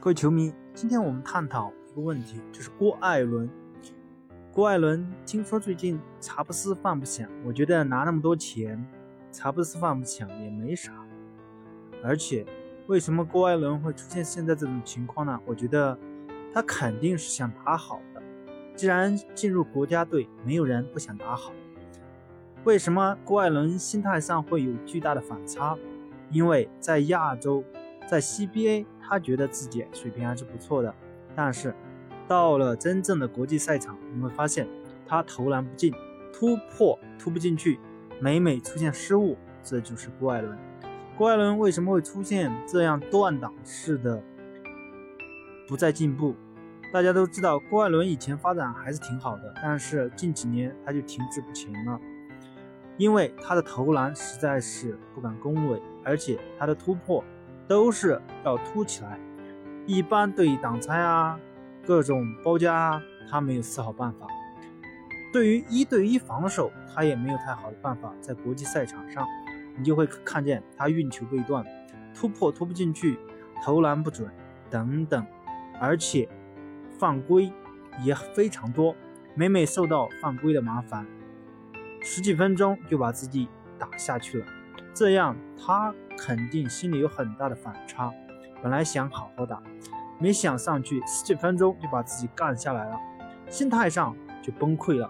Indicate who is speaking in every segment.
Speaker 1: 各位球迷，今天我们探讨一个问题，就是郭艾伦。郭艾伦听说最近查布斯饭不想，我觉得拿那么多钱，查布斯饭不想也没啥。而且，为什么郭艾伦会出现现在这种情况呢？我觉得他肯定是想打好的。既然进入国家队，没有人不想打好。为什么郭艾伦心态上会有巨大的反差？因为在亚洲，在 CBA，他觉得自己水平还是不错的，但是到了真正的国际赛场，你会发现他投篮不进，突破突不进去，每每出现失误，这就是郭艾伦。郭艾伦为什么会出现这样断档式的不再进步？大家都知道，郭艾伦以前发展还是挺好的，但是近几年他就停滞不前了。因为他的投篮实在是不敢恭维，而且他的突破都是要突起来，一般对挡拆啊、各种包夹啊，他没有丝毫办法。对于一对一防守，他也没有太好的办法。在国际赛场上，你就会看见他运球被断，突破突不进去，投篮不准等等，而且犯规也非常多，每每受到犯规的麻烦。十几分钟就把自己打下去了，这样他肯定心里有很大的反差。本来想好好打，没想上去十几分钟就把自己干下来了，心态上就崩溃了。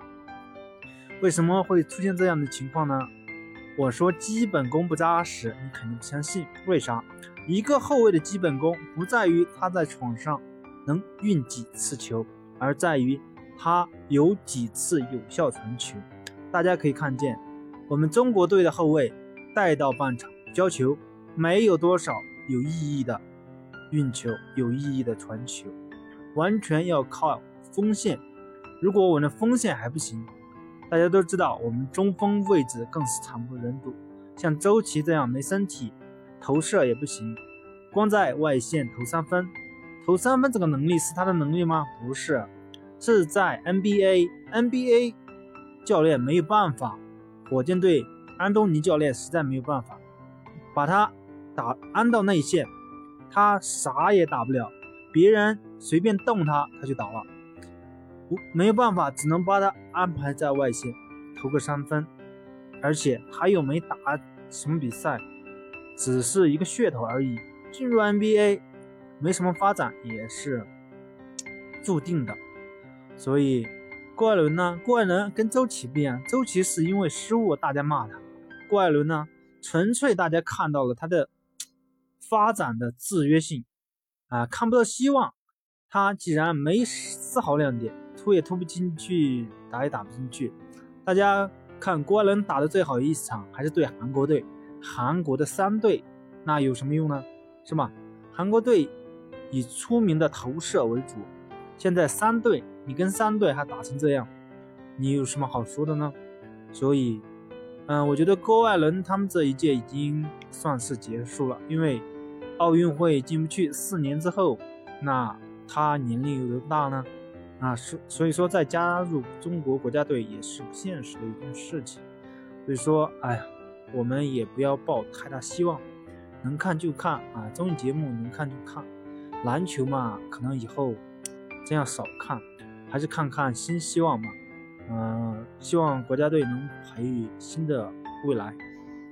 Speaker 1: 为什么会出现这样的情况呢？我说基本功不扎实，你肯定不相信。为啥？一个后卫的基本功不在于他在场上能运几次球，而在于他有几次有效传球。大家可以看见，我们中国队的后卫带到半场交球，没有多少有意义的运球，有意义的传球，完全要靠锋线。如果我们的锋线还不行，大家都知道我们中锋位置更是惨不忍睹。像周琦这样没身体，投射也不行，光在外线投三分，投三分这个能力是他的能力吗？不是，是在 NBA，NBA。教练没有办法，火箭队安东尼教练实在没有办法，把他打安到内线，他啥也打不了，别人随便动他他就倒了，不没有办法，只能把他安排在外线投个三分，而且他又没打什么比赛，只是一个噱头而已，进入 NBA 没什么发展也是注定的，所以。郭艾伦呢？郭艾伦跟周琦不一样，周琦是因为失误大家骂他，郭艾伦呢，纯粹大家看到了他的发展的制约性啊，看不到希望。他既然没丝毫亮点，突也突不进去，打也打不进去。大家看郭艾伦打的最好一场还是对韩国队，韩国的三队，那有什么用呢？是吧？韩国队以出名的投射为主。现在三队，你跟三队还打成这样，你有什么好说的呢？所以，嗯，我觉得郭艾伦他们这一届已经算是结束了，因为奥运会进不去，四年之后，那他年龄有多大呢？啊，所所以说再加入中国国家队也是不现实的一件事情。所以说，哎呀，我们也不要抱太大希望，能看就看啊，综艺节目能看就看，篮球嘛，可能以后。这样少看，还是看看新希望吧。嗯，希望国家队能培育新的未来。